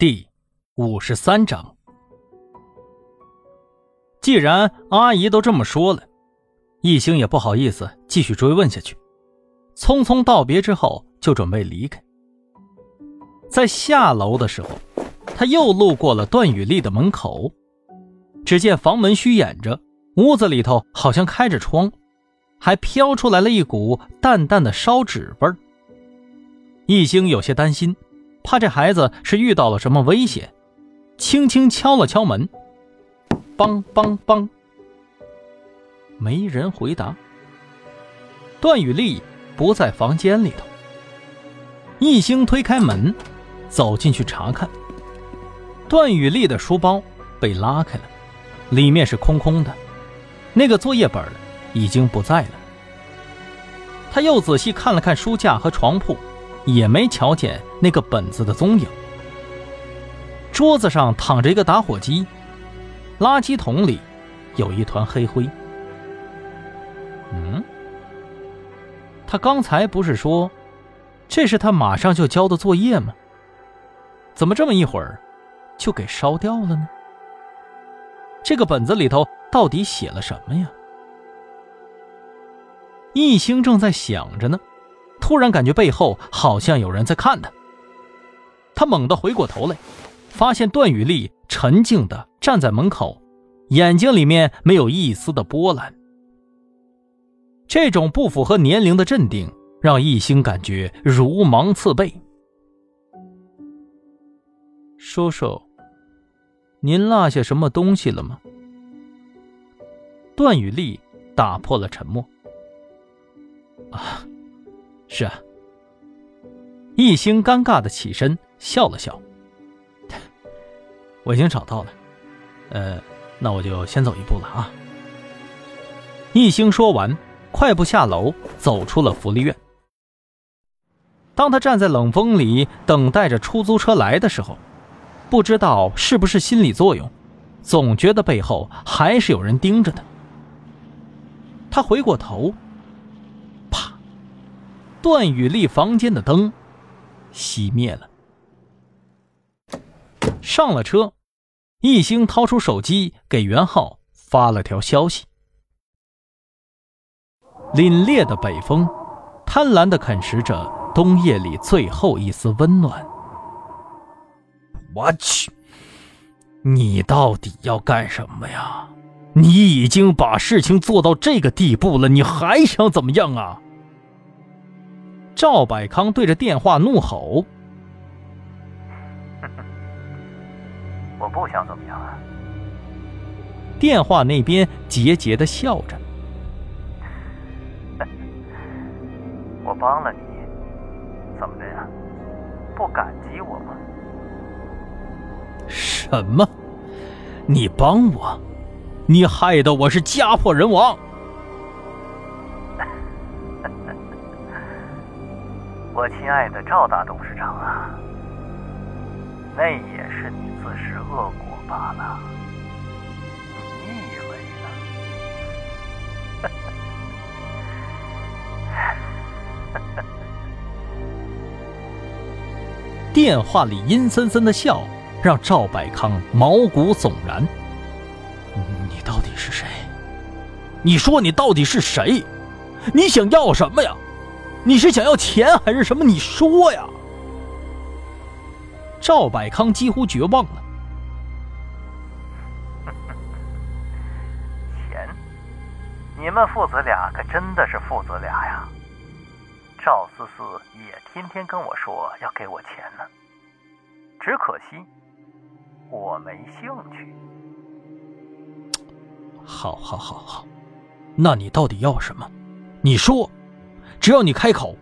第五十三章。既然阿姨都这么说了，一兴也不好意思继续追问下去，匆匆道别之后就准备离开。在下楼的时候，他又路过了段雨丽的门口，只见房门虚掩着，屋子里头好像开着窗，还飘出来了一股淡淡的烧纸味儿。一兴有些担心。怕这孩子是遇到了什么危险，轻轻敲了敲门，梆梆梆，没人回答。段雨丽不在房间里头。一兴推开门，走进去查看。段雨丽的书包被拉开了，里面是空空的，那个作业本已经不在了。他又仔细看了看书架和床铺。也没瞧见那个本子的踪影。桌子上躺着一个打火机，垃圾桶里有一团黑灰。嗯，他刚才不是说这是他马上就交的作业吗？怎么这么一会儿就给烧掉了呢？这个本子里头到底写了什么呀？一兴正在想着呢。突然感觉背后好像有人在看他，他猛地回过头来，发现段雨丽沉静地站在门口，眼睛里面没有一丝的波澜。这种不符合年龄的镇定，让一兴感觉如芒刺背。叔叔，您落下什么东西了吗？段雨丽打破了沉默。啊。是啊，一兴尴尬的起身笑了笑。我已经找到了，呃，那我就先走一步了啊。一兴说完，快步下楼，走出了福利院。当他站在冷风里等待着出租车来的时候，不知道是不是心理作用，总觉得背后还是有人盯着他。他回过头。段雨丽房间的灯熄灭了。上了车，一兴掏出手机给袁浩发了条消息。凛冽的北风，贪婪的啃食着冬夜里最后一丝温暖。我去，你到底要干什么呀？你已经把事情做到这个地步了，你还想怎么样啊？赵百康对着电话怒吼：“我不想怎么样啊！”电话那边桀桀的笑着：“ 我帮了你，怎么的呀？不感激我吗？”“什么？你帮我？你害得我是家破人亡！”我亲爱的赵大董事长啊，那也是你自食恶果罢了。你以为呢？电话里阴森森的笑让赵百康毛骨悚然。你到底是谁？你说你到底是谁？你想要什么呀？你是想要钱还是什么？你说呀！赵百康几乎绝望了。钱，你们父子俩可真的是父子俩呀！赵思思也天天跟我说要给我钱呢，只可惜我没兴趣。好，好，好，好，那你到底要什么？你说。只要你开口，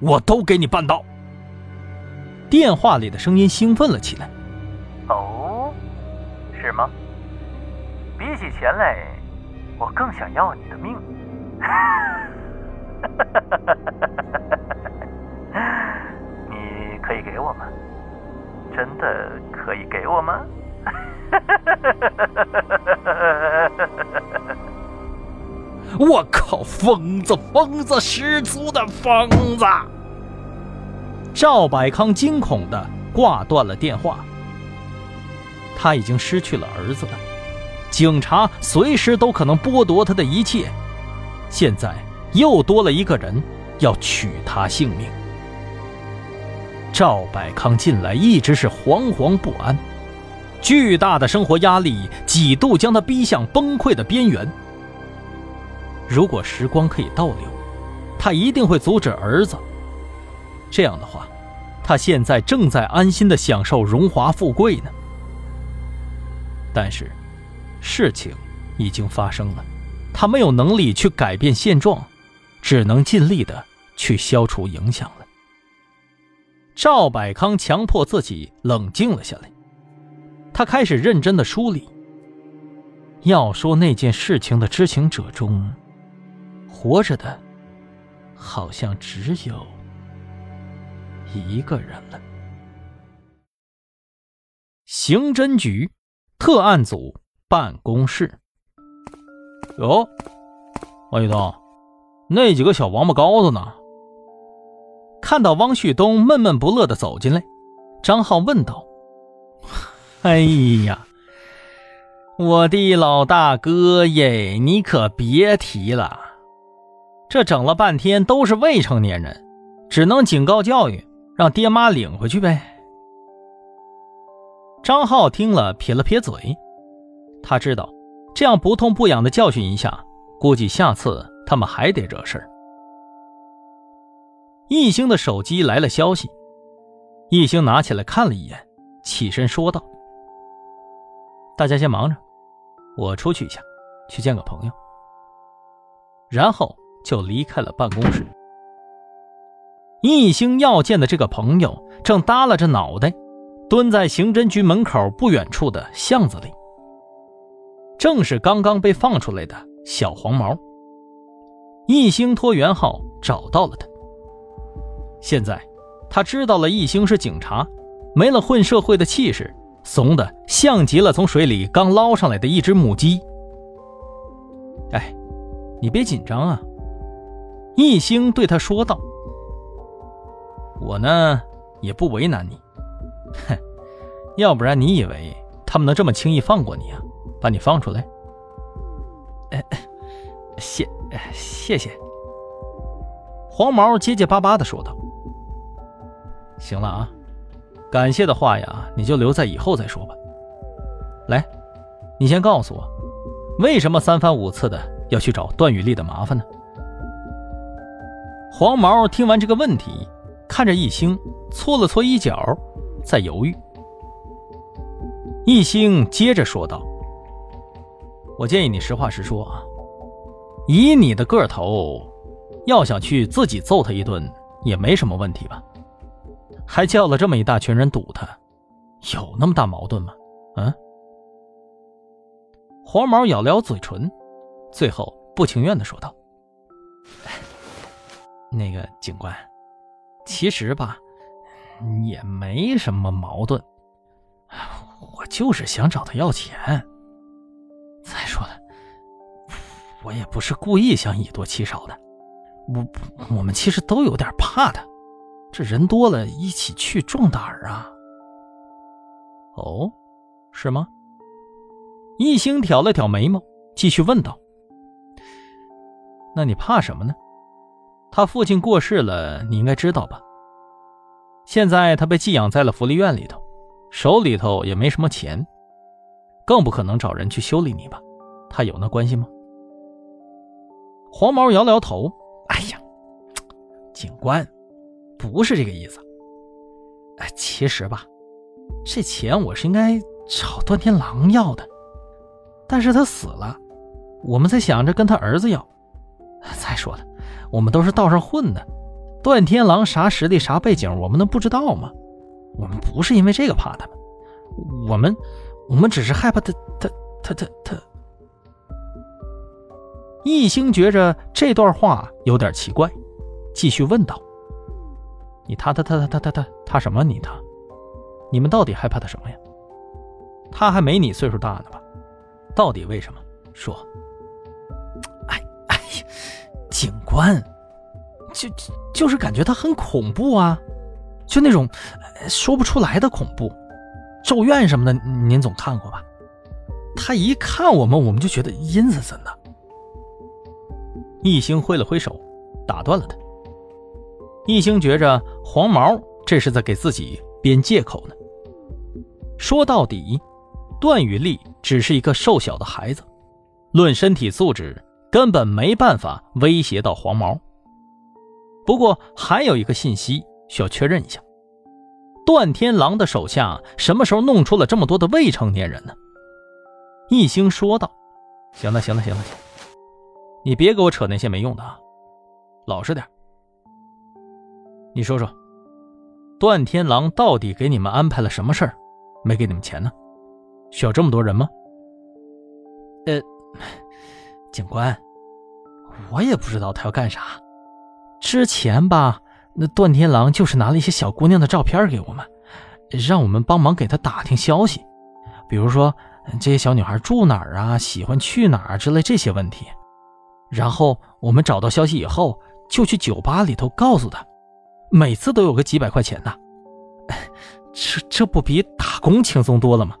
我都给你办到。电话里的声音兴奋了起来。哦，是吗？比起钱来，我更想要你的命。你可以给我吗？真的可以给我吗？我靠！疯子，疯子，十足的疯子！赵百康惊恐的挂断了电话，他已经失去了儿子了，警察随时都可能剥夺他的一切，现在又多了一个人要取他性命。赵百康近来一直是惶惶不安，巨大的生活压力几度将他逼向崩溃的边缘。如果时光可以倒流，他一定会阻止儿子。这样的话，他现在正在安心的享受荣华富贵呢。但是，事情已经发生了，他没有能力去改变现状，只能尽力的去消除影响了。赵百康强迫自己冷静了下来，他开始认真的梳理。要说那件事情的知情者中，活着的，好像只有一个人了。刑侦局特案组办公室。哟，王旭东，那几个小王八羔子呢？看到汪旭东闷闷不乐的走进来，张浩问道：“哎呀，我的老大哥耶，你可别提了。”这整了半天都是未成年人，只能警告教育，让爹妈领回去呗。张浩听了撇了撇嘴，他知道这样不痛不痒的教训一下，估计下次他们还得惹事儿。易兴的手机来了消息，易兴拿起来看了一眼，起身说道：“大家先忙着，我出去一下，去见个朋友。”然后。就离开了办公室。易星要见的这个朋友正耷拉着脑袋，蹲在刑侦局门口不远处的巷子里。正是刚刚被放出来的小黄毛。易星托袁浩找到了他。现在他知道了一星是警察，没了混社会的气势，怂的像极了从水里刚捞上来的一只母鸡。哎，你别紧张啊。易星对他说道：“我呢，也不为难你，哼，要不然你以为他们能这么轻易放过你啊？把你放出来？哎，谢，谢谢。”黄毛结结巴巴的说道：“行了啊，感谢的话呀，你就留在以后再说吧。来，你先告诉我，为什么三番五次的要去找段雨丽的麻烦呢？”黄毛听完这个问题，看着易星，搓了搓衣角，在犹豫。易星接着说道：“我建议你实话实说啊，以你的个头，要想去自己揍他一顿也没什么问题吧？还叫了这么一大群人堵他，有那么大矛盾吗？嗯？”黄毛咬了咬嘴唇，最后不情愿的说道。那个警官，其实吧，也没什么矛盾。我就是想找他要钱。再说了，我也不是故意想以多欺少的。我我们其实都有点怕他，这人多了一起去壮胆儿啊。哦，是吗？一星挑了挑眉毛，继续问道：“那你怕什么呢？”他父亲过世了，你应该知道吧？现在他被寄养在了福利院里头，手里头也没什么钱，更不可能找人去修理你吧？他有那关系吗？黄毛摇了摇头：“哎呀，警官，不是这个意思。哎，其实吧，这钱我是应该找段天狼要的，但是他死了，我们在想着跟他儿子要。再说了。”我们都是道上混的，段天狼啥实力、啥背景，我们能不知道吗？我们不是因为这个怕他们，我们，我们只是害怕他，他，他，他，他。易星觉着这段话有点奇怪，继续问道：“你他他他他他他他什么？你他？你们到底害怕他什么呀？他还没你岁数大呢吧？到底为什么？说。”关，就就是感觉他很恐怖啊，就那种说不出来的恐怖，咒怨什么的，您总看过吧？他一看我们，我们就觉得阴森森的。一星挥了挥手，打断了他。一星觉着黄毛这是在给自己编借口呢。说到底，段雨丽只是一个瘦小的孩子，论身体素质，根本没办法威胁到黄毛。不过还有一个信息需要确认一下：段天狼的手下什么时候弄出了这么多的未成年人呢？一星说道：“行了，行了，行了，行，你别给我扯那些没用的啊，老实点。你说说，段天狼到底给你们安排了什么事儿？没给你们钱呢？需要这么多人吗？”呃，警官，我也不知道他要干啥。之前吧，那段天狼就是拿了一些小姑娘的照片给我们，让我们帮忙给他打听消息，比如说。这些小女孩住哪儿啊？喜欢去哪儿之类这些问题，然后我们找到消息以后，就去酒吧里头告诉他，每次都有个几百块钱呢。这这不比打工轻松多了吗？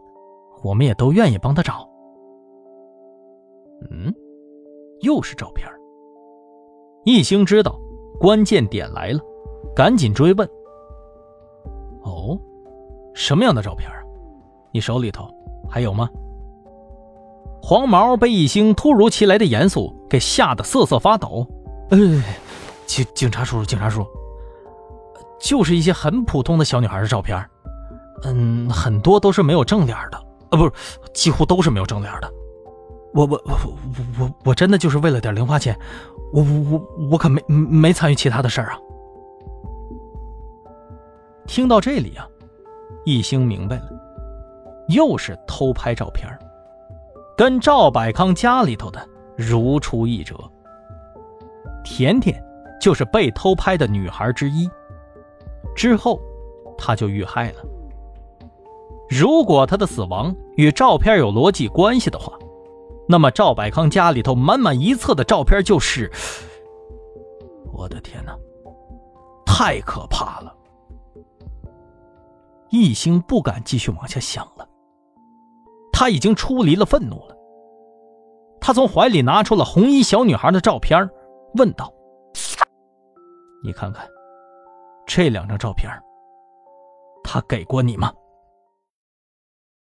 我们也都愿意帮他找。嗯，又是照片。一星知道关键点来了，赶紧追问：“哦，什么样的照片啊？你手里头？”还有吗？黄毛被一星突如其来的严肃给吓得瑟瑟发抖。呃，警警察叔叔，警察叔，就是一些很普通的小女孩的照片。嗯，很多都是没有正脸的，呃，不是，几乎都是没有正脸的。我我我我我我真的就是为了点零花钱，我我我我可没没参与其他的事儿啊。听到这里啊，一星明白了。又是偷拍照片，跟赵百康家里头的如出一辙。甜甜就是被偷拍的女孩之一。之后，她就遇害了。如果她的死亡与照片有逻辑关系的话，那么赵百康家里头满满一册的照片就是……我的天哪，太可怕了！一星不敢继续往下想了。他已经出离了愤怒了。他从怀里拿出了红衣小女孩的照片，问道：“你看看，这两张照片，他给过你吗？”